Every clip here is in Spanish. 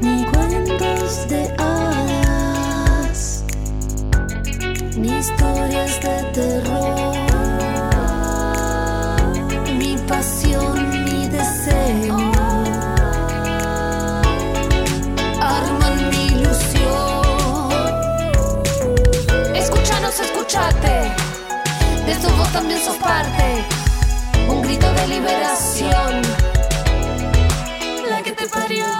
Ni cuentos de hadas, ni historias de terror. Mi pasión, mi deseo. Arman mi ilusión. Escúchanos, escúchate. De esto vos también sos parte. Un grito de liberación. La que te parió.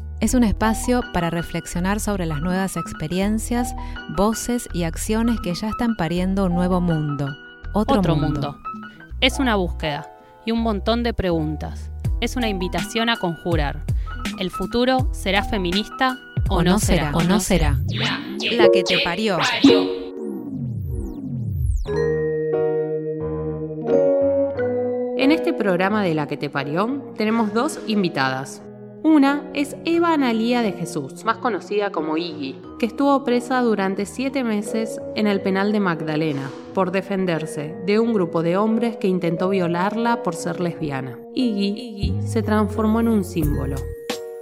Es un espacio para reflexionar sobre las nuevas experiencias, voces y acciones que ya están pariendo un nuevo mundo. Otro, Otro mundo. mundo. Es una búsqueda y un montón de preguntas. Es una invitación a conjurar. ¿El futuro será feminista o, no será? O no será. La que te parió. En este programa de La que te parió tenemos dos invitadas. Una es Eva Analía de Jesús, más conocida como Iggy, que estuvo presa durante siete meses en el penal de Magdalena por defenderse de un grupo de hombres que intentó violarla por ser lesbiana. Iggy, se transformó en un símbolo.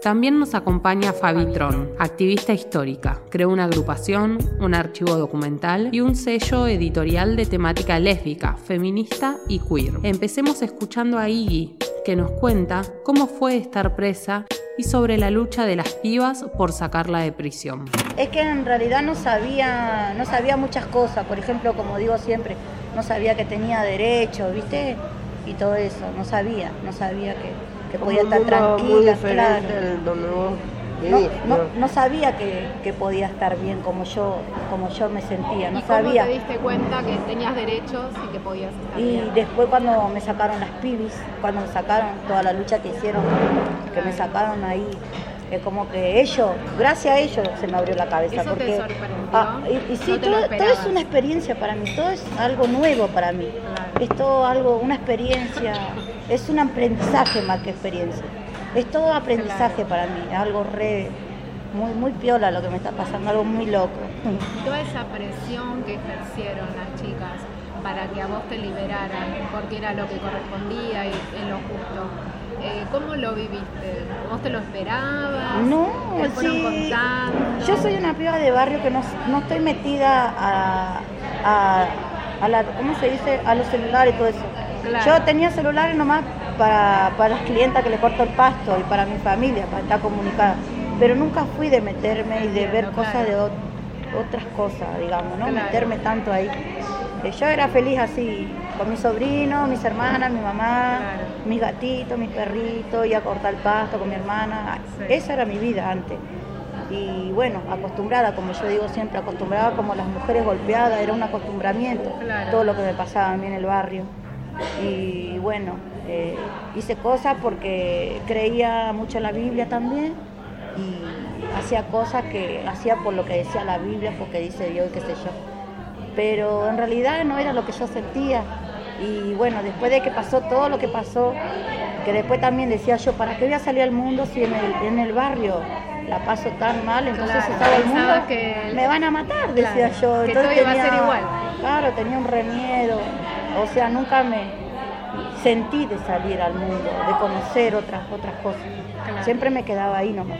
También nos acompaña Fabi Tron, activista histórica. Creó una agrupación, un archivo documental y un sello editorial de temática lésbica, feminista y queer. Empecemos escuchando a Iggy, que nos cuenta cómo fue estar presa y sobre la lucha de las pibas por sacarla de prisión. Es que en realidad no sabía, no sabía muchas cosas, por ejemplo, como digo siempre, no sabía que tenía derechos, ¿viste? Y todo eso, no sabía, no sabía que, que podía estar tranquila, claro. donde vos No, no, sabía que, que podía estar bien como yo, como yo me sentía, no ¿Y cómo sabía. te diste cuenta que tenías derechos y que podías estar Y bien? después cuando me sacaron las pibis, cuando me sacaron toda la lucha que hicieron, que me sacaron ahí, es como que ellos, gracias a ellos se me abrió la cabeza. ¿Eso te porque, sorprendió? Ah, y, y sí, ¿No te lo todo, todo es una experiencia para mí, todo es algo nuevo para mí. Claro. Es todo algo, una experiencia, es un aprendizaje más que experiencia. Es todo aprendizaje para mí, algo re, muy, muy piola lo que me está pasando, algo muy loco. Toda esa presión que ejercieron las chicas para que a vos te liberaran, porque era lo que correspondía y en lo justo. Eh, ¿Cómo lo viviste? ¿Vos te lo esperabas? No, ¿Te fueron sí. contando? Yo soy una piba de barrio que no, no estoy metida a, a, a la, ¿cómo se dice? A los celulares y todo eso. Claro. Yo tenía celulares nomás para, para las clientas que le corto el pasto y para mi familia, para estar comunicada. Pero nunca fui de meterme y de ver cosas claro. de ot- otras cosas, digamos, ¿no? Claro. Meterme tanto ahí. Eh, Yo era feliz así, con mis sobrinos, mis hermanas, mi mamá, Claro. mis gatitos, mis perritos, y a cortar el pasto con mi hermana. Sí. Esa era mi vida antes. Y bueno, acostumbrada, como yo digo siempre, acostumbrada como las mujeres golpeadas, era un acostumbramiento, todo lo que me pasaba a mí en el barrio. Y bueno, Eh, hice cosas porque creía mucho en la Biblia también y hacía cosas que hacía por lo que decía la Biblia, porque dice Dios y qué sé yo. Pero en realidad no era lo que yo sentía. Y bueno, después de que pasó todo lo que pasó, que después también decía yo, ¿para qué voy a salir al mundo si en el, en el barrio la paso tan mal? Entonces Claro, estaba el mundo, que- me van a matar, decía Claro, yo. que Entonces todo iba a ser igual. Claro, tenía un remiedo. O sea, nunca me sentí de salir al mundo, de conocer otras, otras cosas. Claro. Siempre me quedaba ahí nomás.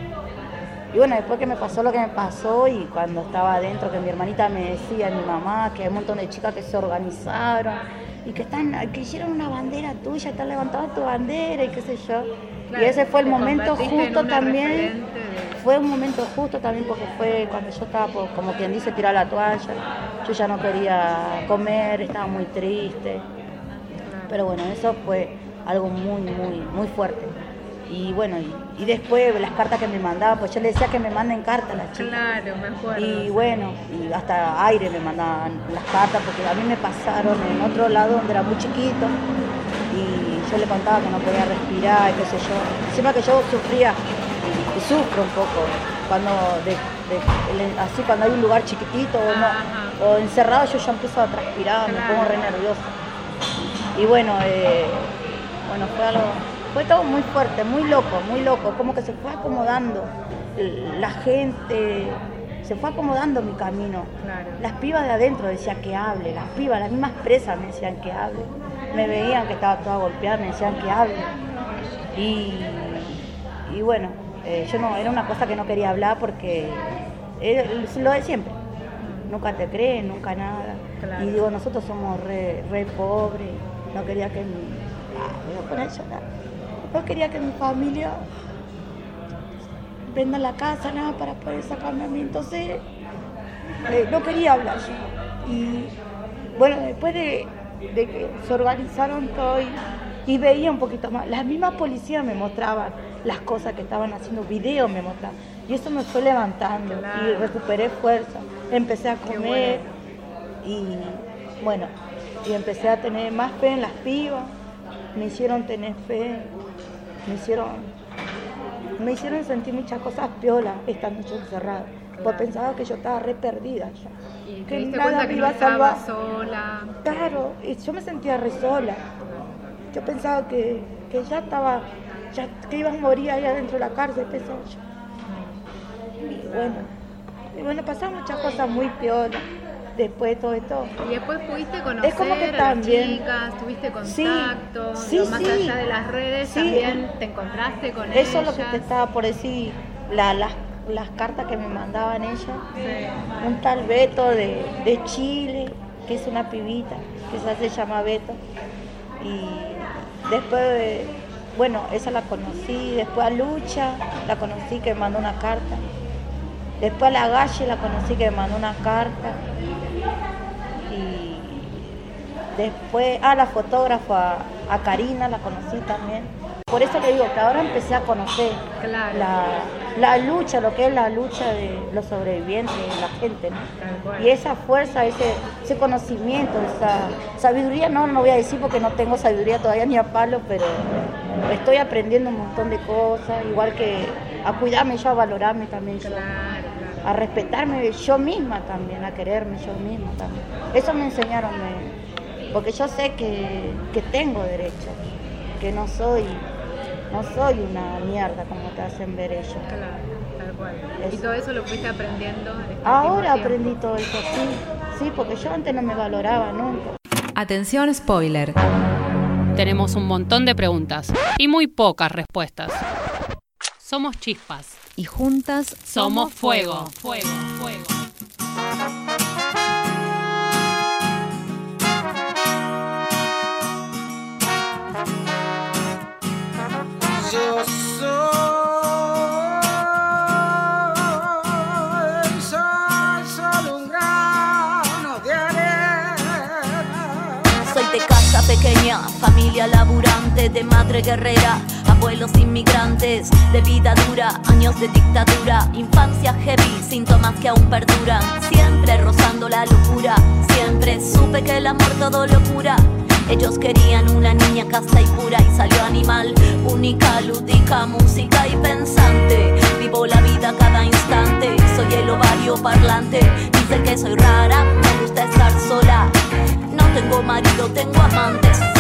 Y bueno, después que me pasó lo que me pasó y cuando estaba adentro, que mi hermanita me decía, mi mamá, que hay un montón de chicas que se organizaron y que están, que hicieron una bandera tuya, están levantando tu bandera y qué sé yo. Claro, y ese fue el momento justo también. de- Fue un momento justo también porque fue cuando yo estaba, por- como quien dice, tirar la toalla. Yo ya no quería comer, estaba muy triste. Pero bueno, eso fue algo muy, muy, muy fuerte. Y bueno, y, y después las cartas que me mandaban, pues yo le decía que me manden cartas a las chicas. Claro, me acuerdo. Y bueno, y hasta aire me mandaban las cartas porque a mí me pasaron en otro lado donde era muy chiquito y yo le contaba que no podía respirar y qué sé yo. Encima que yo sufría y sufro un poco cuando de- de- el- así cuando hay un lugar chiquitito o, no- o encerrado yo ya empiezo a transpirar, me pongo re nerviosa. Y bueno, eh, bueno, fue algo, fue todo muy fuerte, muy loco, muy loco, como que se fue acomodando la gente, se fue acomodando mi camino. Claro. Las pibas de adentro decían que hable, las pibas, las mismas presas me decían que hable. Me veían que estaba toda golpeada, me decían que hable. Y, y bueno, eh, yo no, era una cosa que no quería hablar porque era lo de siempre. Nunca te creen, nunca nada. Claro. Y digo, nosotros somos re, re pobres, no quería que mi. Ah, me voy a poner a llorar. No quería que mi familia venda la casa, nada, para poder sacarme a mí. Entonces, eh, no quería hablar yo. Y bueno, después de, de que se organizaron todo y, y veía un poquito más, las mismas policías me mostraban las cosas que estaban haciendo, videos me mostraban. Y eso me fue levantando y recuperé fuerza. Empecé a comer y bueno, y empecé a tener más fe en las pibas. Me hicieron tener fe, me hicieron me hicieron sentir muchas cosas piolas esta noche encerrada. Pues pensaba que yo estaba re perdida ya. Y te que nada me iba a salvar. sola. Claro, y yo me sentía re sola. Yo pensaba que, que ya estaba, ya, que iba a morir ahí adentro de la cárcel, pensaba yo. Y bueno, y bueno, pasaron muchas cosas muy piolas después de todo esto. Y después pudiste conocer Es como que a las también- chicas, tuviste Sí, contacto, sí, lo más sí. allá de las redes, Sí. también te encontraste con Eso es ellas. lo que te estaba por decir, la- las, las cartas que me mandaban ellas. Sí. un tal Beto de, de Chile, que es una pibita, que se llama Beto. Y después, de- bueno, esa la conocí, después a Lucha, la conocí que me mandó una carta. Después a la Galle la conocí que me mandó una carta. Y después, a la fotógrafa, a Karina la conocí también. Por eso le digo que ahora empecé a conocer Claro. la, la lucha, lo que es la lucha de los sobrevivientes, de la gente, ¿no? Y esa fuerza, ese, ese conocimiento, esa sabiduría, no, no voy a decir porque no tengo sabiduría todavía ni a palo, pero estoy aprendiendo un montón de cosas, igual que a cuidarme yo, a valorarme también yo, Claro, claro. a respetarme yo misma también, a quererme yo misma también. Eso me enseñaron, me- porque yo sé que, que tengo derecho, que no soy, no soy una mierda como te hacen ver ellos. Claro, tal cual. Y todo eso lo fuiste aprendiendo en este Ahora aprendí todo eso, sí, sí, porque yo antes no me valoraba nunca. Atención spoiler. Tenemos un montón de preguntas y muy pocas respuestas. Somos chispas. Y juntas Somos fuego. Fuego, fuego. De madre guerrera, abuelos inmigrantes, de vida dura, años de dictadura, infancia heavy, síntomas que aún perduran, siempre rozando la locura, siempre supe que el amor todo lo cura. Ellos querían una niña casta y pura y salió animal. Única, lúdica, música y pensante. Vivo la vida cada instante. Soy el ovario parlante. Dicen que soy rara, me gusta estar sola. No tengo marido, tengo amantes.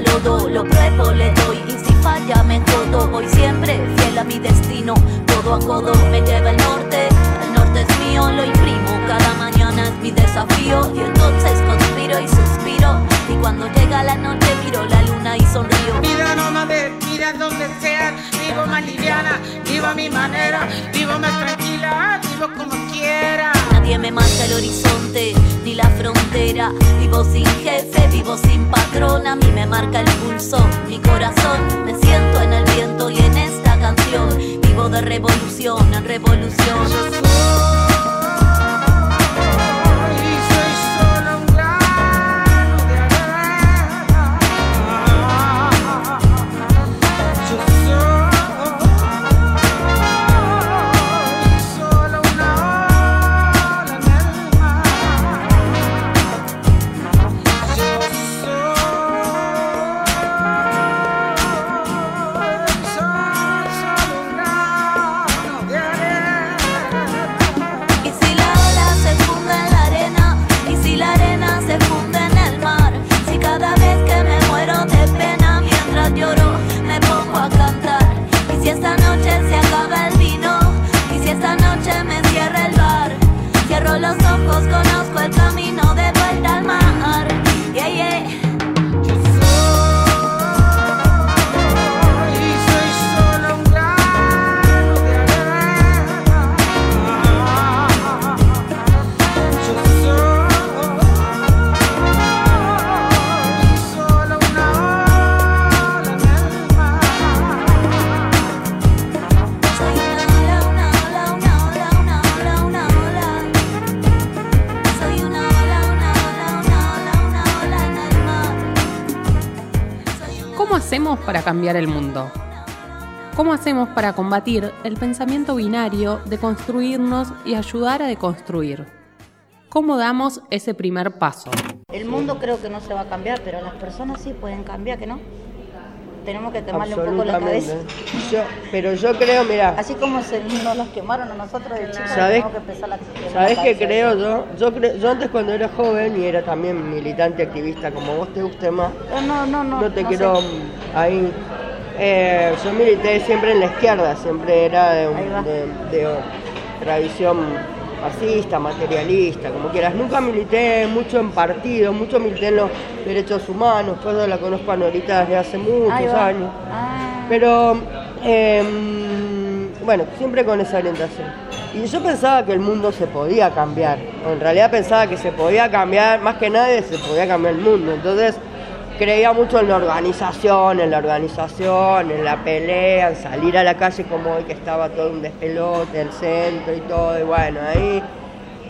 Lodo. Lo pruebo, le doy y si falla me jodo. Voy siempre fiel a mi destino. Codo a codo me lleva el norte. El norte es mío, lo imprimo. Cada mañana es mi desafío. Y entonces conspiro y suspiro. Cuando llega la noche miro la luna y sonrío. Vida nómade, vida donde sea, vivo más liviana, vivo a mi manera, vivo más tranquila, vivo como quiera. Nadie me marca el horizonte ni la frontera. Vivo sin jefe, vivo sin patrón. A mí me marca el pulso, mi corazón. Me siento en el viento y en esta canción. Vivo de revolución en revolución. Para cambiar el mundo? ¿Cómo hacemos para combatir el pensamiento binario de construirnos y ayudar a deconstruir? ¿Cómo damos ese primer paso? El mundo creo que no se va a cambiar, pero las personas sí pueden cambiar, ¿que no? Tenemos que quemarle un poco la cabeza. Yo, pero yo creo, mira, Así como se nos los quemaron a nosotros de chicos, ¿Sabés- tenemos que empezar a quemar ¿sabés la qué cabeza. creo yo? Yo, cre- yo antes cuando era joven y era también militante activista, como vos te guste más, Eh, No, no, no. no te no quiero sé. ahí. Eh, yo milité siempre en la izquierda, siempre era de, un- de tradición fascista, materialista, como quieras. Nunca milité mucho en partidos, mucho milité en los derechos humanos, todo la conozco a Norita desde hace muchos años. Ah, Pero, em, bueno, siempre con esa orientación. Y yo pensaba que el mundo se podía cambiar. En realidad pensaba que se podía cambiar, más que nadie se podía cambiar el mundo. Entonces creía mucho en la organización, en la organización, en la pelea, en salir a la calle como hoy que estaba todo un despelote, el centro y todo. Y bueno, ahí.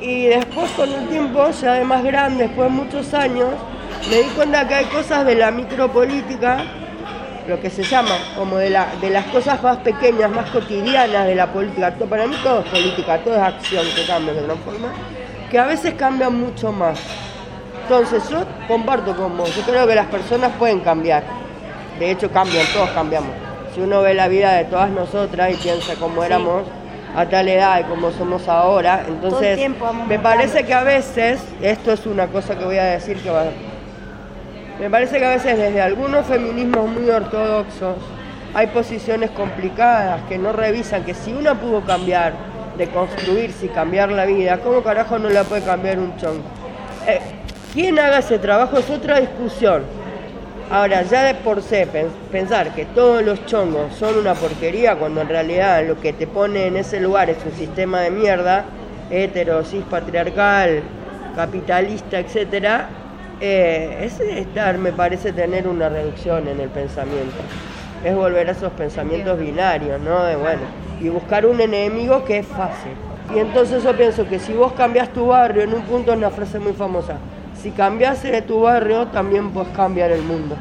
Y después con el tiempo, ya de más grande, después de muchos años, me di cuenta que hay cosas de la micropolítica lo que se llama, como de, la, de las cosas más pequeñas, más cotidianas de la política. Para mí todo es política, todo es acción que cambia, que transforma, que a veces cambian mucho más. Entonces yo comparto con vos, yo creo que las personas pueden cambiar. De hecho cambian, todos cambiamos. Si uno ve la vida de todas nosotras y piensa cómo éramos a tal edad y cómo somos ahora, entonces me parece que a veces, esto es una cosa que voy a decir que va, me parece que a veces desde algunos feminismos muy ortodoxos hay posiciones complicadas que no revisan que si una pudo cambiar, de construirse y cambiar la vida, ¿cómo carajo no la puede cambiar un chongo? Eh, quien haga ese trabajo es otra discusión. Ahora, ya de por sí, pen- pensar que todos los chongos son una porquería cuando en realidad lo que te pone en ese lugar es un sistema de mierda, hetero, cis, patriarcal, capitalista, etcétera, eh, es estar, me parece, tener una reducción en el pensamiento. Es volver a esos pensamientos binarios, ¿no? De, bueno, y buscar un enemigo que es fácil. Y entonces yo pienso que si vos cambias tu barrio, en un punto es una frase muy famosa, si cambias de tu barrio, también puedes cambiar el mundo.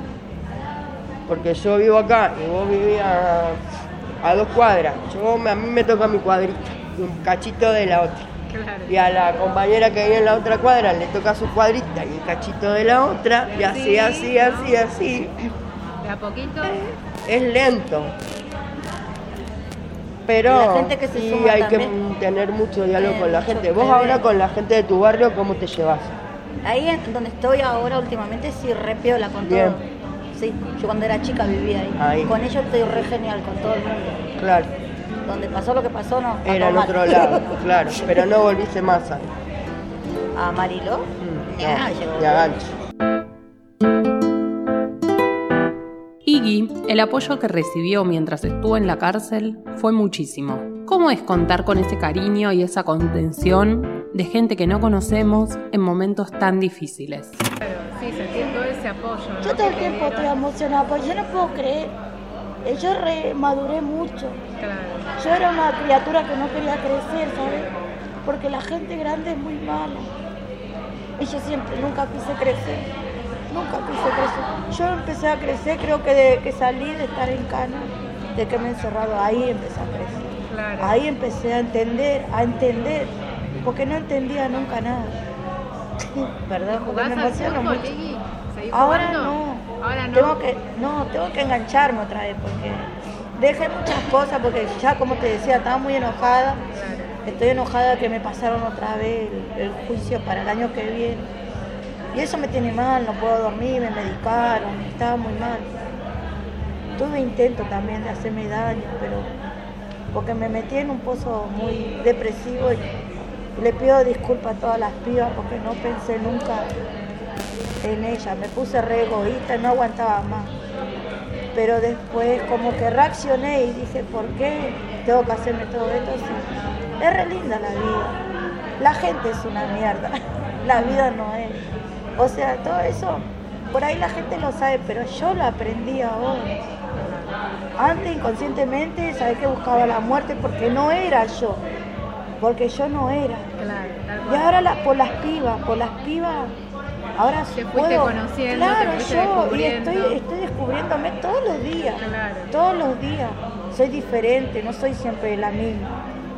Porque yo vivo acá y vos vivís a, a dos cuadras. Yo, a mí me toca mi cuadrita y un cachito de la otra. Claro. Y a la compañera que vive en la otra cuadra le toca su cuadrita y un cachito de la otra. Y así, así, así, así. De a poquito. Es lento. Pero sí hay también. que tener mucho diálogo Eh, con la gente. Vos ahora con la gente de tu barrio, ¿cómo te llevas? Ahí donde estoy ahora últimamente sí re piola con Bien. todo. Sí, yo cuando era chica vivía ahí. Ahí. Con ellos estoy re genial con todo el mundo. Claro, Donde pasó lo que pasó, no. era mal. otro lado, claro. Pero no volviste más ahí. ¿A Mariló? Mm, Ya, no, llegó. ni a gancho. Iggy, el apoyo que recibió mientras estuvo en la cárcel fue muchísimo. ¿Cómo es contar con ese cariño y esa contención de gente que no conocemos en momentos tan difíciles? Sí, sentir todo ese apoyo. ¿no? Yo todo el tiempo estoy emocionada, porque yo no puedo creer. Eh, Yo re maduré mucho. Claro. Yo era una criatura que no quería crecer, ¿sabes? Porque la gente grande es muy mala. Y yo siempre, nunca quise crecer. Nunca quise crecer. Yo empecé a crecer, creo que de que salí de estar en cana, de que me he encerrado, ahí empecé a crecer. Claro. Ahí empecé a entender, a entender, porque no entendía nunca nada. Perdón, porque ¿Jugás me emociono mucho. Ahora no. Ahora no. Tengo que, no, tengo que engancharme otra vez porque dejé muchas cosas porque ya como te decía, estaba muy enojada. Estoy enojada que me pasaron otra vez el, el juicio para el año que viene. Y eso me tiene mal, no puedo dormir, me medicaron, estaba muy mal. Tuve intento también de hacerme daño, pero porque me metí en un pozo muy depresivo y le pido disculpas a todas las pibas porque no pensé nunca en ella. Me puse re egoísta no aguantaba más. Pero después como que reaccioné y dije, ¿por qué tengo que hacerme todo esto? Es re linda la vida. La gente es una mierda. La vida no es. O sea, todo eso, por ahí la gente lo sabe, pero yo lo aprendí ahora. Antes inconscientemente sabía que buscaba la muerte porque no era yo. Porque yo no era. Claro, Y ahora la- por las pibas, por las pibas, ahora Te fuiste puedo. conociendo, te claro, fuiste yo y estoy, estoy descubriéndome todos los días. Claro. Todos los días. Soy diferente, no soy siempre la misma.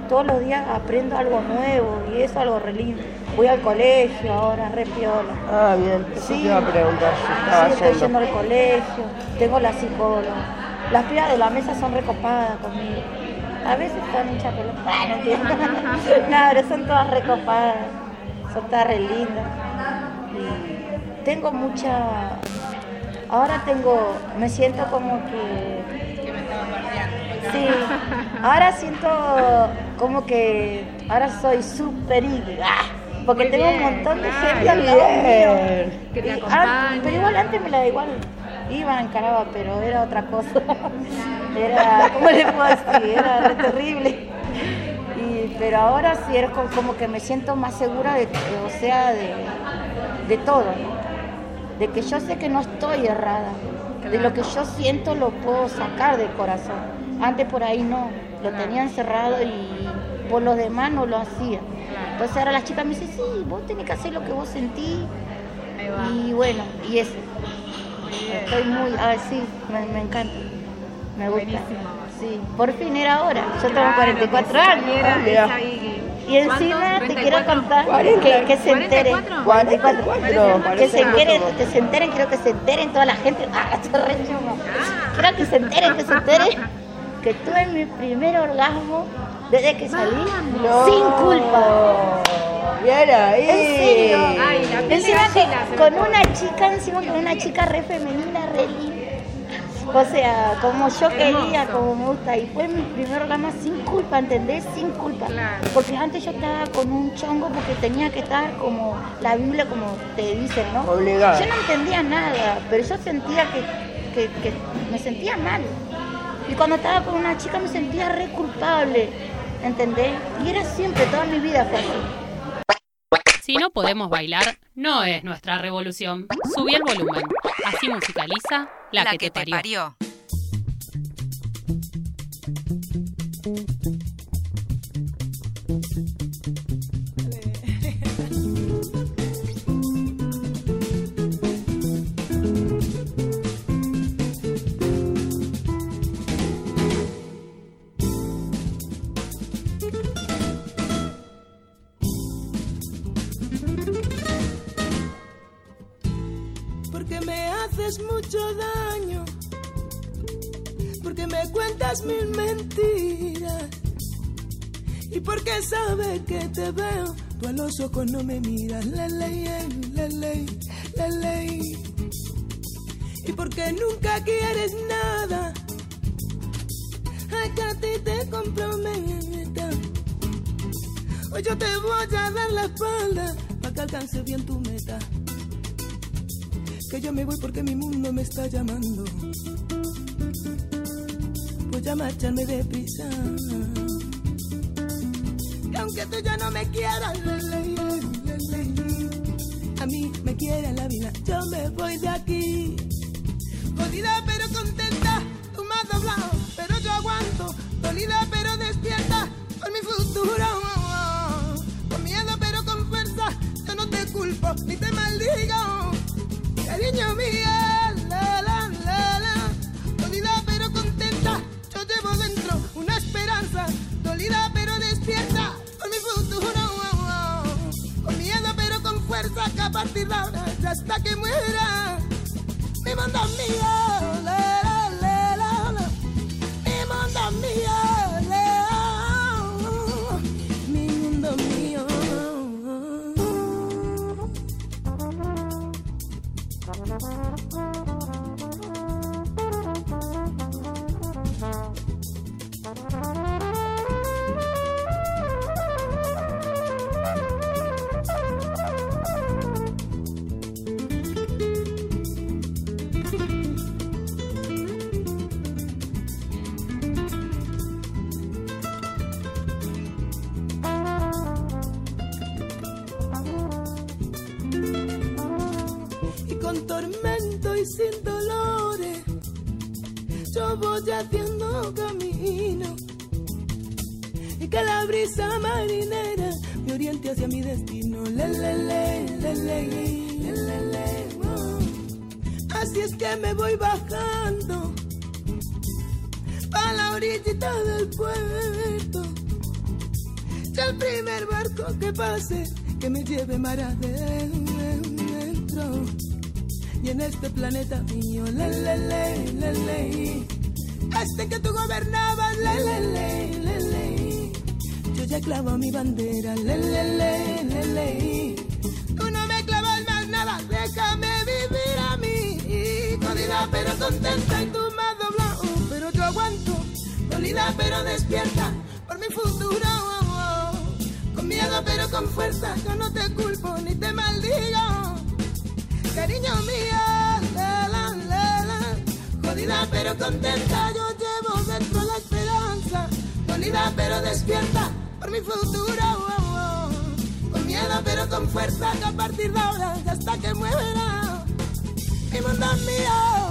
Todos los días aprendo algo nuevo y eso es algo re lindo. Voy al colegio ahora, re piola. Ah, bien, eso Sí. te iba a preguntar si estaba Sí, estoy yendo al colegio, tengo la psicóloga. Las pibas de la mesa son recopadas conmigo. A veces están hinchas pelota. Ah, no entiendo. no, pero son todas recopadas. Son todas re lindas. Y tengo mucha. Ahora tengo. Me siento como que. Que me estaba bardeando. Sí. Ahora siento como que. Ahora soy súper. ¡Ah! Porque Muy tengo bien, un montón de claro. gente al lado mío. Que te acompaña. pero igual antes me la igual iba, encaraba, pero era otra cosa. Era, ¿cómo le puedo decir? Era terrible. Y, pero ahora sí es co- como que me siento más segura de, o sea, de, de todo, ¿no? De que yo sé que no estoy errada. De lo que yo siento lo puedo sacar del corazón. Antes por ahí no, lo tenía encerrado y por los demás no lo hacía. Entonces ahora las chicas me dicen, sí, vos tenés que hacer lo que vos sentís. Y bueno, y eso. Estoy muy, ah, sí, me, me encanta. Me gusta. Buenísimo. Sí, por fin era ahora. Yo tengo Claro, 44 que sí, años. era Ah. Y encima te quiero 34. contar 40. que, que se enteren. 44. 44. 44, Que se, enteren, que se enteren, quiero que se enteren toda la gente. Ah, re. Quiero que se enteren, que se enteren. Que tuve mi primer orgasmo desde que salí No. sin culpa. Ahí. En serio. Ay, la piel de Encima que se con una chica, encima con una chica re femenina, re linda. O sea, como yo quería, como me gusta. Y fue mi primer orgasmo sin culpa, ¿entendés? Sin culpa. Claro. Porque antes yo estaba con un chongo porque tenía que estar como la Biblia, como te dicen, ¿no? Obligada. Yo no entendía nada, pero yo sentía que, que, que me sentía mal. Y cuando estaba con una chica me sentía re culpable. ¿entendés? Y era siempre, toda mi vida fue así. Si no podemos bailar, no es nuestra revolución. Subí el volumen. Así musicaliza la, que, te parió. Haces mucho daño. Porque me cuentas mil mentiras. Y porque sabes que te veo, tú a los ojos no me miras. La ley, la ley, la ley. Y porque nunca quieres nada. A ti te comprometa. Hoy yo te voy a dar la espalda para que alcance bien tu meta. Que yo me voy porque mi mundo me está llamando. Voy a marcharme deprisa. Que aunque tú ya no me quieras, a mí me quiere la vida. Yo me voy de aquí. Jodida pero contenta, tú me doblado, pero yo aguanto. Dolida pero despierta por mi futuro. Con miedo pero con fuerza, yo no te culpo ni te maldigo. Cariño mío, la la la la. Dolida pero contenta, yo llevo dentro una esperanza. Dolida pero despierta por mi futuro. Con miedo pero con fuerza que a partir de ahora hasta que muera. Mi mundo es haciendo camino y que la brisa marinera me oriente hacia mi destino. Le, le, le. Así es que me voy bajando a la orillita del puerto. Ya el primer barco que pase que me lleve mar adentro. Y en este planeta mío, le, le, le, le este que tú gobernabas, le, yo ya clavo mi bandera, le, le, le, le, tú no me clavas más nada, déjame vivir a mí, jodida pero contenta y tú me has doblado, pero yo aguanto, dolida pero despierta por mi futuro, oh, oh. con miedo pero con fuerza, yo no te culpo ni te maldigo jodida pero contenta, yo llevo dentro la esperanza, dolida pero despierta por mi futuro, oh, oh. con miedo pero con fuerza, que a partir de ahora ya hasta que muera, mi mundo es mío,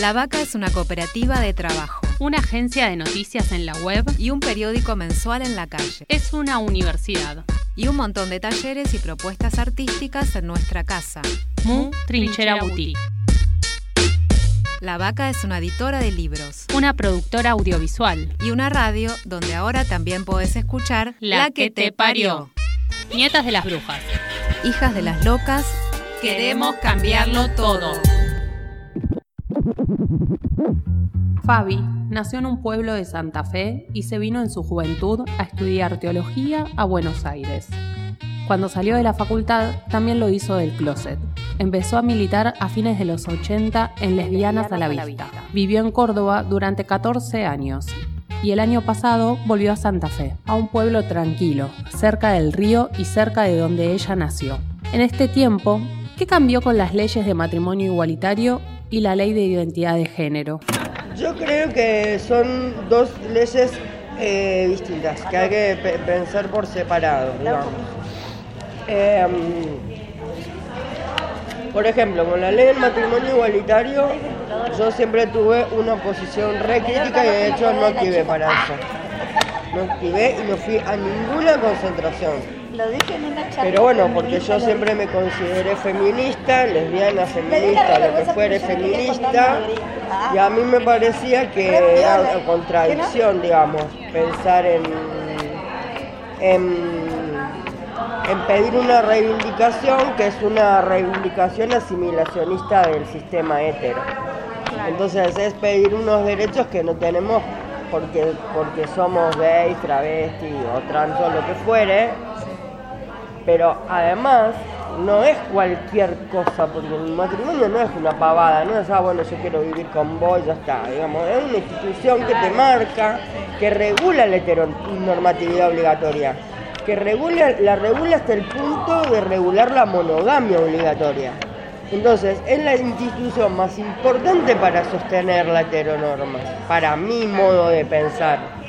La Vaca es una cooperativa de trabajo Una agencia de noticias en la web y un periódico mensual en la calle. es una universidad. Y un montón de talleres y propuestas artísticas en nuestra casa. Mu Trinchera Boutique. La Vaca es una editora de libros Una productora audiovisual. y una radio donde ahora también podés escuchar La que te parió. Nietas de las brujas. Hijas de las locas. Queremos cambiarlo todo. Fabi nació en un pueblo de Santa Fe y se vino en su juventud a estudiar teología a Buenos Aires. Cuando salió de la facultad, también lo hizo del closet. Empezó a militar a fines de los 80 en Lesbianas a la Vista. Vivió en Córdoba durante 14 años y el año pasado volvió a Santa Fe, a un pueblo tranquilo, cerca del río y cerca de donde ella nació. En este tiempo, ¿qué cambió con las leyes de matrimonio igualitario y la ley de identidad de género? Yo creo que son dos leyes eh, distintas, que hay que pe- pensar por separado, digamos. Eh, por ejemplo, con la ley del matrimonio igualitario, yo siempre tuve una posición re crítica y de hecho no activé para eso. No activé y no fui a ninguna concentración. Lo dije en una charla. Pero bueno, porque yo siempre me consideré feminista, lesbiana, feminista, lo que fuere feminista, y a mí me parecía que era una contradicción, digamos, pensar en, en, en pedir una reivindicación que es una reivindicación asimilacionista del sistema hetero. Entonces es pedir unos derechos que no tenemos porque, porque somos gays, travestis o trans o lo que fuere, pero además no es cualquier cosa, porque el matrimonio no es una pavada, no es, ah, bueno, yo quiero vivir con vos, ya está, digamos, es una institución que te marca, que regula la heteronormatividad obligatoria, que regula, la regula hasta el punto de regular la monogamia obligatoria. Entonces, es la institución más importante para sostener la heteronorma, para mi modo de pensar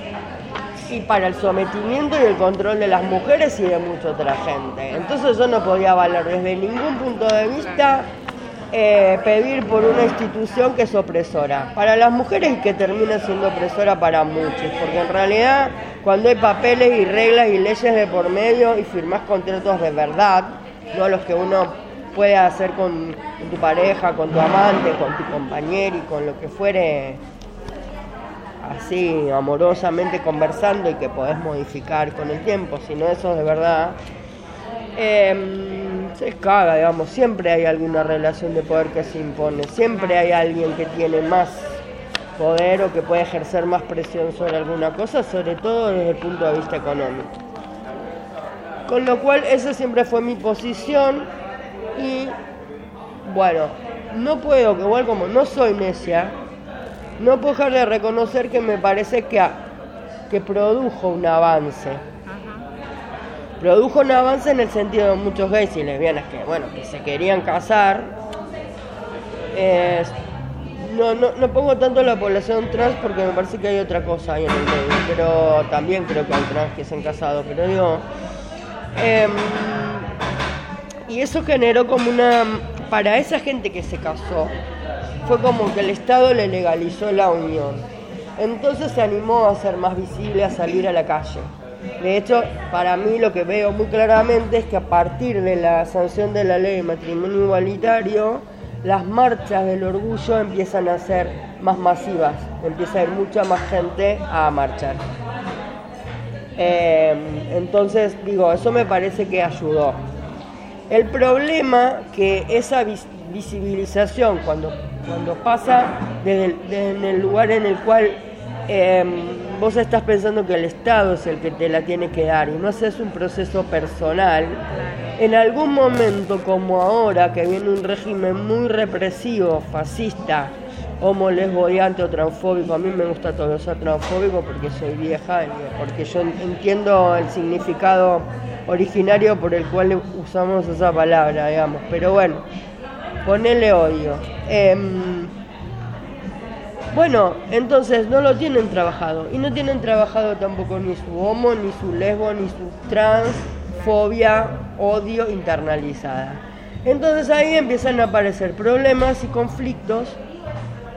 y para el sometimiento y el control de las mujeres y de mucha otra gente. Entonces yo no podía avalar desde ningún punto de vista eh, pedir por una institución que es opresora. Para las mujeres y que termina siendo opresora para muchos, porque en realidad cuando hay papeles y reglas y leyes de por medio y firmás contratos de verdad, no los que uno puede hacer con tu pareja, con tu amante, con tu compañero y con lo que fuere así amorosamente conversando y que podés modificar con el tiempo, si no eso es de verdad, eh, se caga, digamos, siempre hay alguna relación de poder que se impone, siempre hay alguien que tiene más poder o que puede ejercer más presión sobre alguna cosa, sobre todo desde el punto de vista económico. Con lo cual esa siempre fue mi posición y bueno, no puedo, que igual como no soy necia, no puedo dejar de reconocer que me parece que, que produjo un avance. Produjo un avance en el sentido de muchos gays y lesbianas que, bueno, que se querían casar. No, no, no pongo tanto la población trans porque me parece que hay otra cosa ahí en el medio, pero también creo que hay trans que se han casado, pero digo... Em, y eso generó como una... Para esa gente que se casó, fue como que el Estado le legalizó la unión. Entonces se animó a ser más visible, a salir a la calle. De hecho, para mí lo que veo muy claramente es que a partir de la sanción de la ley de matrimonio igualitario, las marchas del orgullo empiezan a ser más masivas, empieza a ir mucha más gente a marchar. Eh, entonces, digo, eso me parece que ayudó. El problema que esa visibilización, cuando, cuando pasa desde el, lugar en el cual em, vos estás pensando que el Estado es el que te la tiene que dar y no haces un proceso personal, en algún momento como ahora, que viene un régimen muy represivo, fascista, homo, lesboiante o transfóbico, a mí me gusta todo eso transfóbico porque soy vieja, porque yo entiendo el significado originario por el cual usamos esa palabra, digamos, pero bueno, ponele odio. Em, bueno, entonces no lo tienen trabajado y no tienen trabajado tampoco ni su homo, ni su lesbo, ni su trans fobia, odio internalizada. Entonces ahí empiezan a aparecer problemas y conflictos,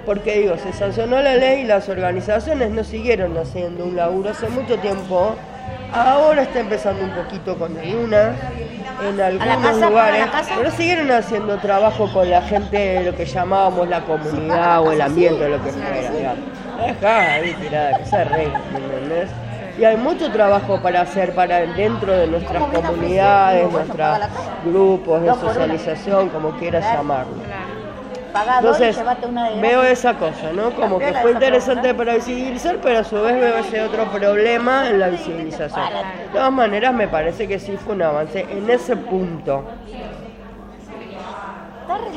porque digo, se sancionó la ley y las organizaciones no siguieron haciendo un laburo hace mucho tiempo. Ahora está empezando un poquito con algunas, en algunos lugares, pero siguieron haciendo trabajo con la gente de lo que llamábamos la comunidad o el ambiente, o lo que fuera, ahí tirada, que se rey, ¿entendés? y hay mucho trabajo para hacer para dentro de nuestras comunidades, nuestros grupos de socialización, como quieras llamarlo. Entonces, veo esa cosa, ¿no? Como que fue interesante para visibilizar, pero a su vez veo ese otro problema en la visibilización. De todas maneras, me parece que sí fue un avance en ese punto.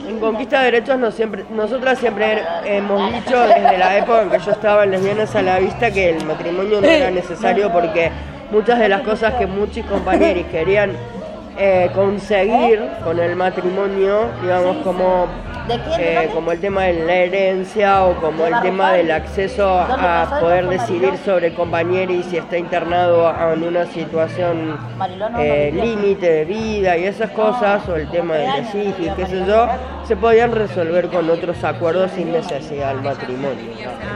En Conquista de Derechos no siempre, nosotras siempre hemos dicho desde la época en que yo estaba en Lesbianas a la Vista que el matrimonio no era necesario porque muchas de las cosas que muchos compañeros querían eh, conseguir con el matrimonio, digamos, como eh, como el tema de la herencia o como el tema del acceso a poder decidir sobre el compañero y si está internado en una situación eh, límite de vida y esas cosas, o el tema de la y qué sé yo, se podían resolver con otros acuerdos sin necesidad del matrimonio.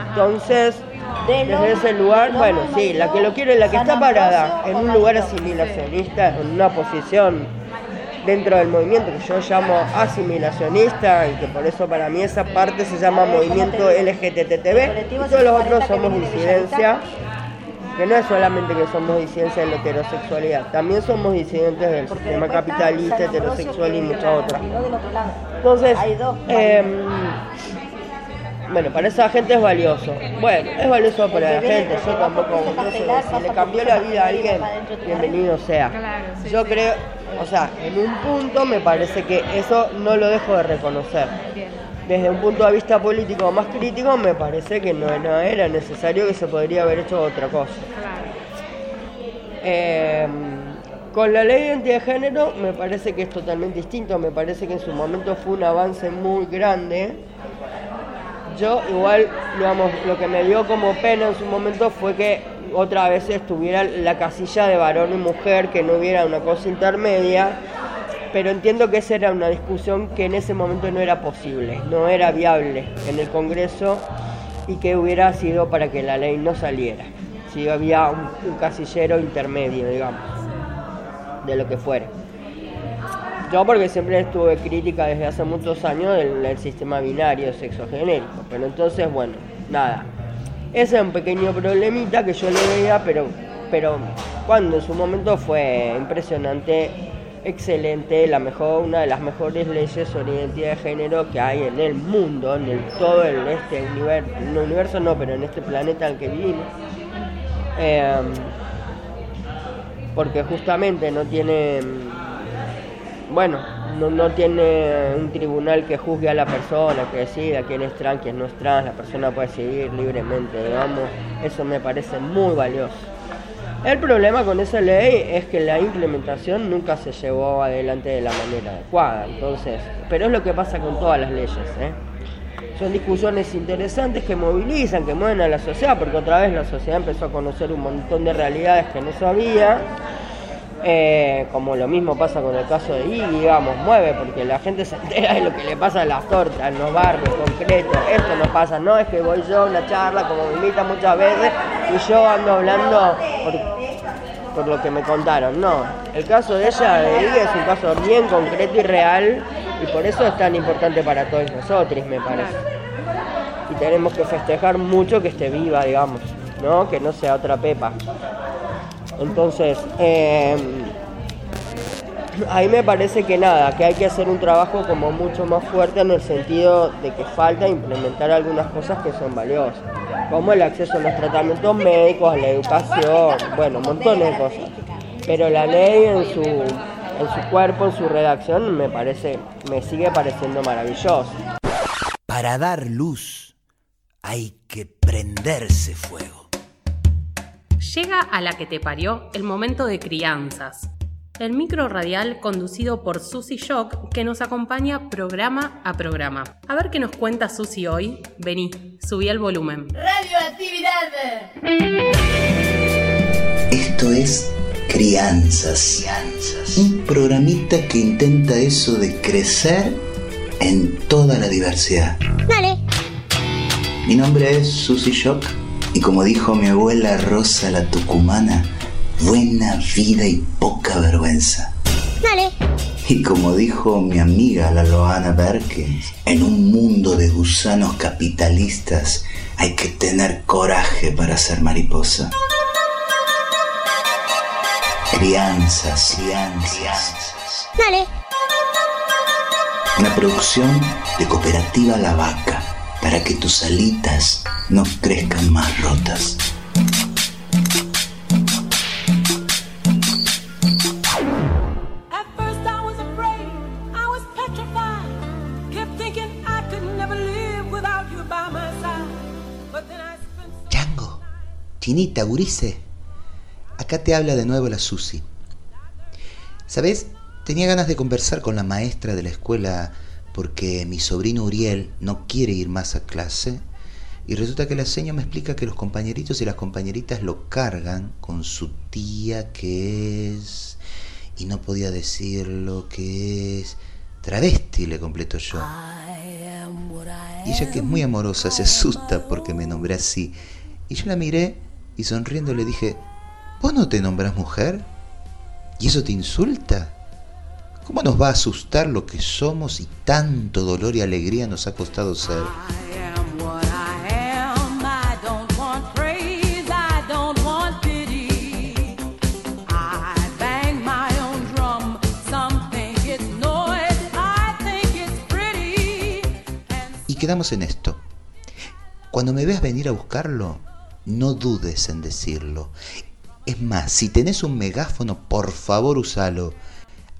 Entonces, desde ese lugar, bueno, sí, la que lo quiere, la que está parada en un lugar asimilacionista, en una posición dentro del movimiento que yo llamo asimilacionista y que por eso para mí esa parte se llama movimiento LGTTB y todos los otros somos disidencia que no es solamente que somos disidencia de la heterosexualidad, también somos disidentes del sistema capitalista, heterosexual y muchas otras. Entonces, eh, bueno, para esa gente es valioso. Bueno, es valioso para la gente. Yo tampoco, si le cambió la vida a alguien, bienvenido sea. Yo creo, o sea, en un punto me parece que eso no lo dejo de reconocer. Desde un punto de vista político más crítico, me parece que no, era necesario, que se podría haber hecho otra cosa. Em, con la ley de identidad de género me parece que es totalmente distinto, me parece que en su momento fue un avance muy grande yo igual, digamos, lo que me dio como pena en su momento fue que otra vez estuviera la casilla de varón y mujer, que no hubiera una cosa intermedia, pero entiendo que esa era una discusión que en ese momento no era posible, no era viable en el Congreso y que hubiera sido para que la ley no saliera, si había un casillero intermedio, digamos, de lo que fuera. Yo porque siempre estuve crítica desde hace muchos años del, sistema binario sexogenérico. Pero entonces, bueno, nada. Ese es un pequeño problemita que yo le veía, pero, pero cuando en su momento fue impresionante excelente, la mejor, una de las mejores leyes sobre identidad de género que hay en el mundo, en el, todo el, este universo, no universo no, pero en este planeta en el que vivimos. Em, porque justamente no tiene, bueno, no, tiene un tribunal que juzgue a la persona, que decida quién es trans, quién no es trans, la persona puede seguir libremente, digamos, eso me parece muy valioso. El problema con esa ley es que la implementación nunca se llevó adelante de la manera adecuada, entonces, pero es lo que pasa con todas las leyes, ¿eh? Son discusiones interesantes que movilizan, que mueven a la sociedad, porque otra vez la sociedad empezó a conocer un montón de realidades que no sabía, eh, como lo mismo pasa con el caso de I, digamos, mueve, porque la gente se entera de lo que le pasa a las tortas, en los barrios concretos, esto no pasa, no es que voy yo a una charla, como me invitan muchas veces, y yo ando hablando por, lo que me contaron. No, el caso de ella, de ella, es un caso bien concreto y real y por eso es tan importante para todos nosotros, me parece. Y tenemos que festejar mucho que esté viva, digamos, ¿no? Que no sea otra Pepa. Entonces, eh, ahí me parece que nada, que hay que hacer un trabajo como mucho más fuerte en el sentido de que falta implementar algunas cosas que son valiosas como el acceso a los tratamientos médicos, a la educación, bueno, montón de cosas. Pero la ley en su, en su cuerpo, en su redacción, me parece, me sigue pareciendo maravilloso. Para dar luz hay que prenderse fuego. Llega a la que te parió el momento de crianzas, el micro radial conducido por Susi Shock que nos acompaña programa a programa. A ver qué nos cuenta Susi hoy. Vení, subí el volumen. Radioactividad. Esto es Crianzas. Un programita que intenta eso de crecer en toda la diversidad. Dale. Mi nombre es Susi Shock y como dijo mi abuela Rosa la Tucumana, buena vida y poca vergüenza. Dale. Y como dijo mi amiga la Loana Berkins, en un mundo de gusanos capitalistas hay que tener coraje para ser mariposa. Crianzas, crianzas. Dale. Una producción de Cooperativa La Vaca para que tus alitas no crezcan más rotas. Chinita, gurice. Acá te habla de nuevo la Susi. ¿Sabes? Tenía ganas de conversar con la maestra de la escuela porque mi sobrino Uriel no quiere ir más a clase y resulta que la seña me explica que los compañeritos y las compañeritas lo cargan con su tía que es... y no podía decir lo que es... travesti, le completo yo. Y ella que es muy amorosa se asusta porque me nombré así. Y yo la miré y sonriendo le dije, ¿vos no te nombras mujer? ¿Y eso te insulta? ¿Cómo nos va a asustar lo que somos y tanto dolor y alegría nos ha costado ser? Y quedamos en esto. Cuando me veas venir a buscarlo, no dudes en decirlo. Es más, si tenés un megáfono, por favor usalo.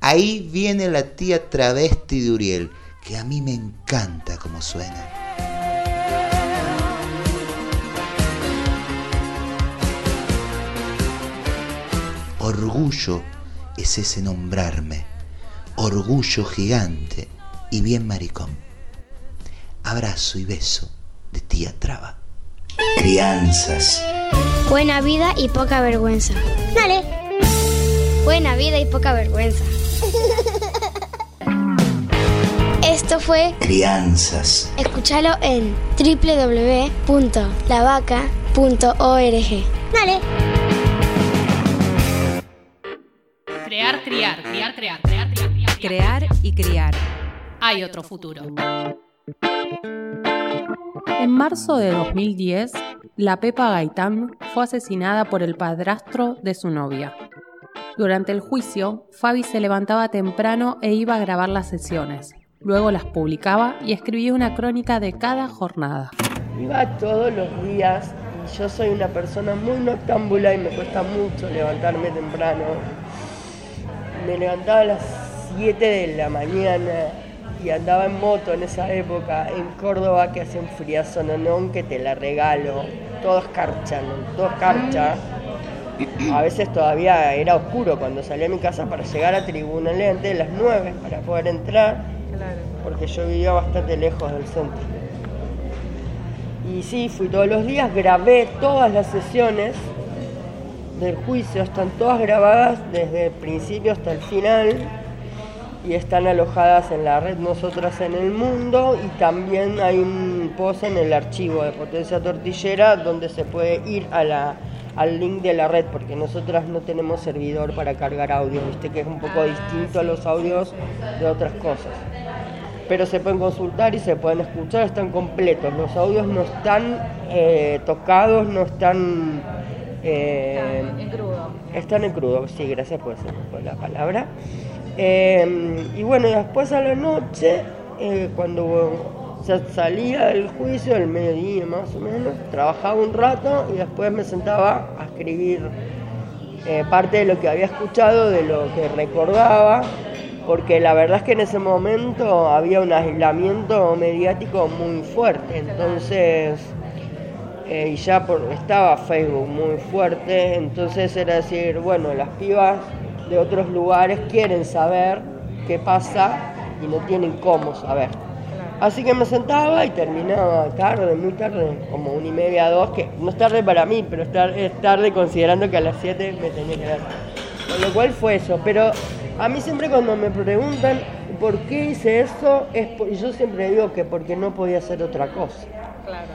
Ahí viene la tía travesti de Uriel, que a mí me encanta como suena. Orgullo es ese nombrarme, orgullo gigante y bien maricón. Abrazo y beso de tía Traba. Crianzas. Buena vida y poca vergüenza. Dale. Buena vida y poca vergüenza. Esto fue Crianzas. Escúchalo en www.lavaca.org. Dale. Crear, criar, criar, crear, crear, criar, Crear y criar. Hay otro futuro. En marzo de 2010, la Pepa Gaitán fue asesinada por el padrastro de su novia. Durante el juicio, Fabi se levantaba temprano e iba a grabar las sesiones. Luego las publicaba y escribía una crónica de cada jornada. Iba todos los días y yo soy una persona muy noctámbula y me cuesta mucho levantarme temprano. Me levantaba a las 7 de la mañana y andaba en moto en esa época en Córdoba que hace un friazo nonón que te la regalo. Todos carchan, todos carcha. A veces todavía era oscuro cuando salía a mi casa para llegar a Tribuna Lente de las 9 para poder entrar, porque yo vivía bastante lejos del centro. Y sí, fui todos los días, grabé todas las sesiones del juicio, están todas grabadas desde el principio hasta el final y están alojadas en la red Nosotras en el Mundo y también hay un post en el archivo de Potencia Tortillera donde se puede ir a la, al link de la red porque nosotras no tenemos servidor para cargar audio, viste que es un poco distinto a los audios de otras cosas. Pero se pueden consultar y se pueden escuchar, están completos, los audios no están eh, tocados, no están... Eh, en crudo. Están en crudo, sí, gracias por, la palabra. Eh, y bueno, después a la noche, eh, salía del juicio, al mediodía más o menos, trabajaba un rato y después me sentaba a escribir eh, parte de lo que había escuchado, de lo que recordaba, porque la verdad es que en ese momento había un aislamiento mediático muy fuerte, entonces... y ya estaba Facebook muy fuerte, entonces era decir, bueno, las pibas de otros lugares quieren saber qué pasa y no tienen cómo saber. Así que me sentaba y terminaba tarde, muy tarde, como una y media, dos, que no es tarde para mí, pero es tarde considerando que a las siete me tenía que dar. Con lo cual fue eso. Pero a mí siempre cuando me preguntan por qué hice eso, es y yo siempre digo que porque no podía hacer otra cosa. Claro.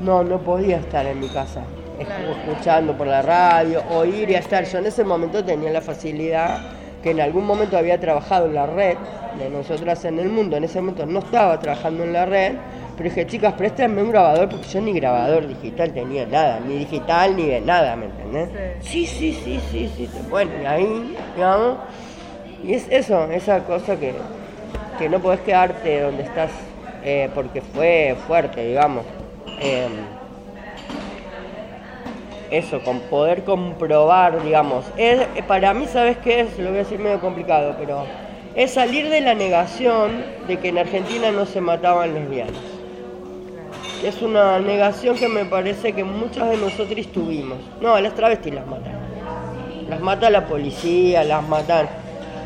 No, no podía estar en mi casa escuchando por la radio, oír y estar. Yo en ese momento tenía la facilidad que en algún momento había trabajado en la red de nosotras en el mundo, en ese momento no estaba trabajando en la red, pero dije, chicas, préstame un grabador porque yo ni grabador digital tenía nada, ni digital ni de nada, ¿me entendés? Sí, sí, sí, sí, sí, bueno, y ahí, digamos, y es eso, esa cosa que, que no podés quedarte donde estás, eh, porque fue fuerte, digamos. Eh, eso, con poder comprobar, digamos. Es, para mí, ¿sabes qué es? Lo voy a decir medio complicado, pero es salir de la negación de que en Argentina no se mataban lesbianas. Es una negación que me parece que muchas de nosotros tuvimos. No, a las travestis las matan. Las mata la policía, las matan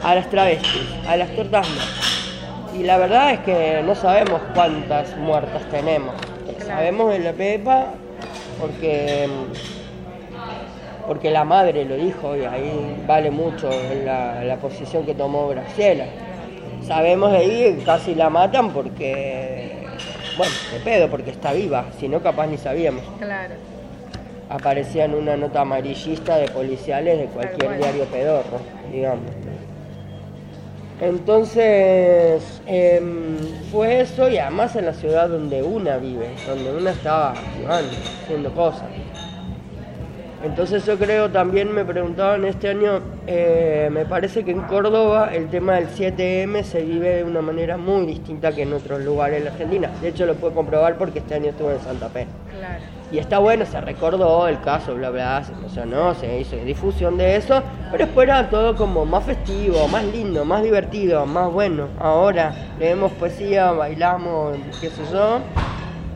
a las travestis, a las tortas no. Y la verdad es que no sabemos cuántas muertas tenemos. Sabemos de la Pepa porque porque la madre lo dijo y ahí vale mucho la, posición que tomó Graciela. Sabemos de ahí que casi la matan porque, bueno, de pedo, porque está viva, si no capaz ni sabíamos. Claro. Aparecía en una nota amarillista de policiales de cualquier diario pedorro, digamos. Entonces em, fue eso y además en la ciudad donde una vive, donde una estaba haciendo cosas. Entonces yo creo, también me preguntaban este año, eh, me parece que en Córdoba el tema del 7M se vive de una manera muy distinta que en otros lugares de la Argentina. De hecho lo puedo comprobar porque este año estuve en Santa Fe. Claro. Y está bueno, se recordó el caso, bla, bla, se emocionó, se hizo difusión de eso, pero después era todo como más festivo, más lindo, más divertido, más bueno. Ahora leemos poesía, bailamos, qué sé yo,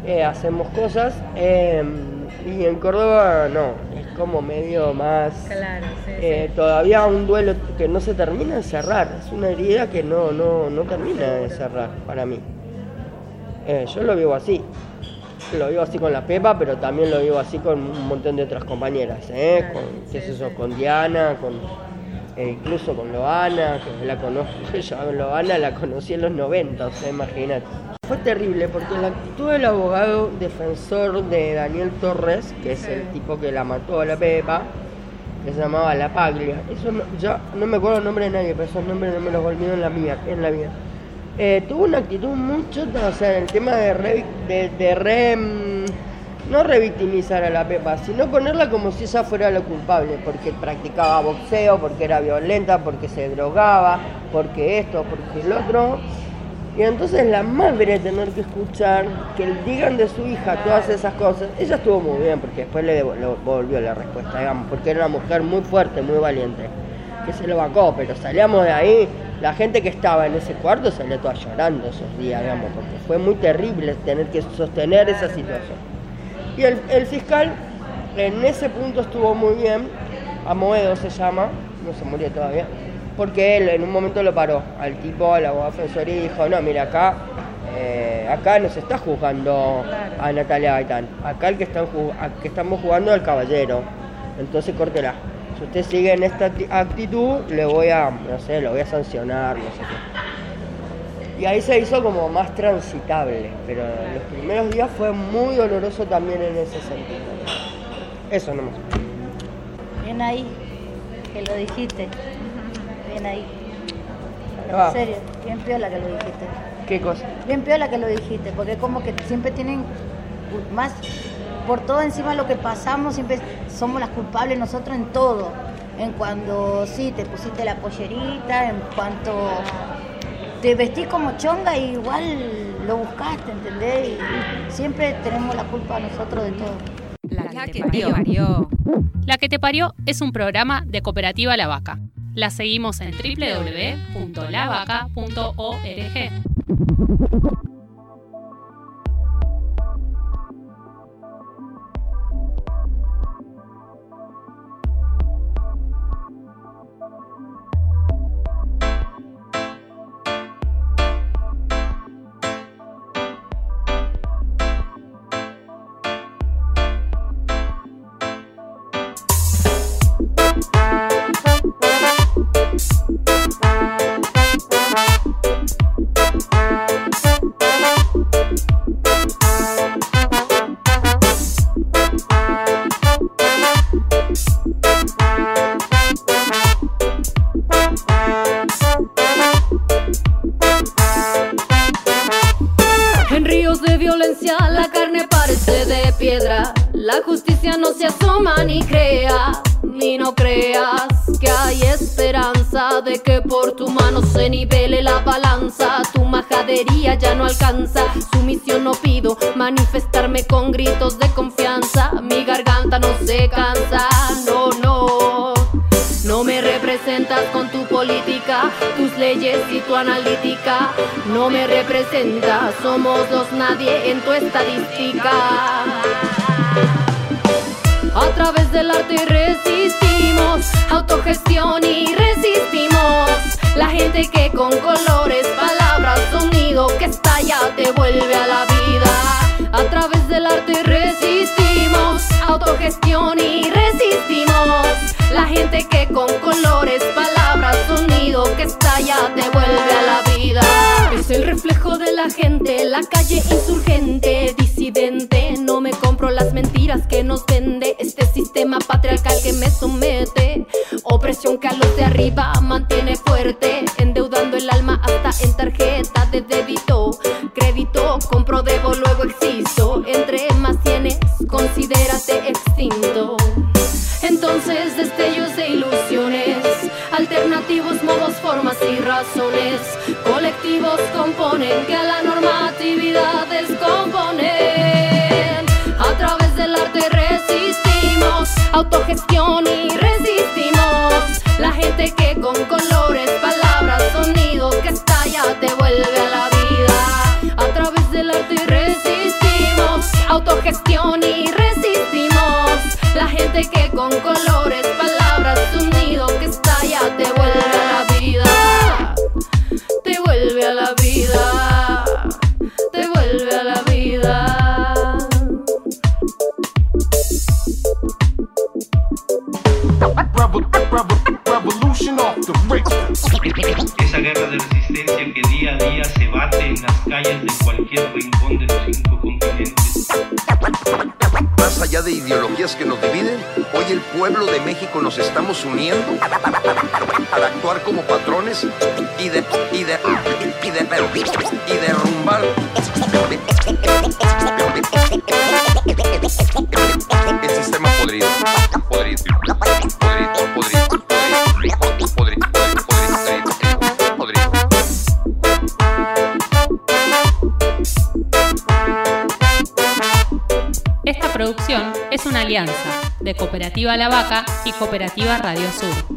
eh, hacemos cosas. Em, y en Córdoba no, como medio más... Claro, eh, Todavía un duelo que no se termina de cerrar, es una herida que no, no, no termina de cerrar para mí. Eh, yo lo vivo así, lo vivo así con la Pepa, pero también lo vivo así con un montón de otras compañeras, ¿eh? con, qué es eso, con Diana, con, incluso con Loana, que la conozco, Loana la conocí en los 90, o sea, imagínate. Fue terrible porque la actitud del abogado defensor de Daniel Torres, que es el tipo que la mató a la Pepa, que se llamaba La Paglia. Eso no, yo no me acuerdo el nombre de nadie, pero esos nombres no me los olvido en la mía, en la vida. Eh, tuvo una actitud muy chota, o sea, en el tema de re, de, re, mm, no revictimizar a la Pepa, sino ponerla como si ella fuera la culpable, porque practicaba boxeo, porque era violenta, porque se drogaba, porque esto, porque el otro. Y entonces la madre tener que escuchar que digan de su hija todas esas cosas, ella estuvo muy bien, porque después le devolvió la respuesta, digamos, porque era una mujer muy fuerte, muy valiente, que se lo vacó, pero salíamos de ahí, la gente que estaba en ese cuarto salió toda llorando esos días, digamos, porque fue muy terrible tener que sostener esa situación. Y el, fiscal en ese punto estuvo muy bien, Amoedo se llama, no se murió todavía, porque él en un momento lo paró al tipo, al abogado defensor y dijo, no, mira, acá, eh, acá no se está juzgando a Natalia Gaitán, acá el que, están, que estamos jugando al caballero, entonces córtela. Si usted sigue en esta actitud, le voy a, no sé, lo voy a sancionar, no sé qué. Y ahí se hizo como más transitable, pero los primeros días fue muy doloroso también en ese sentido. Eso nomás. Bien ahí, que lo dijiste. Bien ahí. En serio, bien piola que lo dijiste. ¿Qué cosa? Bien piola que lo dijiste, porque como que siempre tienen más, por todo encima lo que pasamos, siempre somos las culpables nosotros en todo. En cuando sí, te pusiste la pollerita, en cuanto te vestís como chonga y igual lo buscaste, ¿entendés? Y siempre tenemos la culpa nosotros de todo. La, que, te parió. La que te parió es un programa de Cooperativa La Vaca. La seguimos en www.lavaca.org. ya no alcanza. Su misión no pido manifestarme con gritos de confianza. Mi garganta no se cansa, no, no. No me representas con tu política, tus leyes y tu analítica. No me representas, somos los nadie en tu estadística. A través del arte resistimos, autogestión y resistimos. La gente que con colores, palabras, sonido que estalla te vuelve a la vida. A través del arte resistimos, autogestión y resistimos. La gente que con colores, palabras, sonido que estalla te vuelve a la vida. Es el reflejo de la gente, la calle insurgente, disidente. No me compro las mentiras que nos vende este sistema patriarcal que me somete. Opresión que a los de arriba mantiene fuerte, endeudando el alma hasta en tarjeta de débito. Crédito, compro, debo, luego existo. Entre más tienes, considérate extinto. Entonces destellos de ilusiones, alternativos modos, formas y razones, colectivos componen que a la normatividad descomponen. A través del arte resistimos, autogestión pueblo de México nos estamos uniendo al actuar como patrones y de y de y de, y derrumbar El sistema podrido. Esta producción es una alianza de Cooperativa La Vaca y Cooperativa Radio Sur.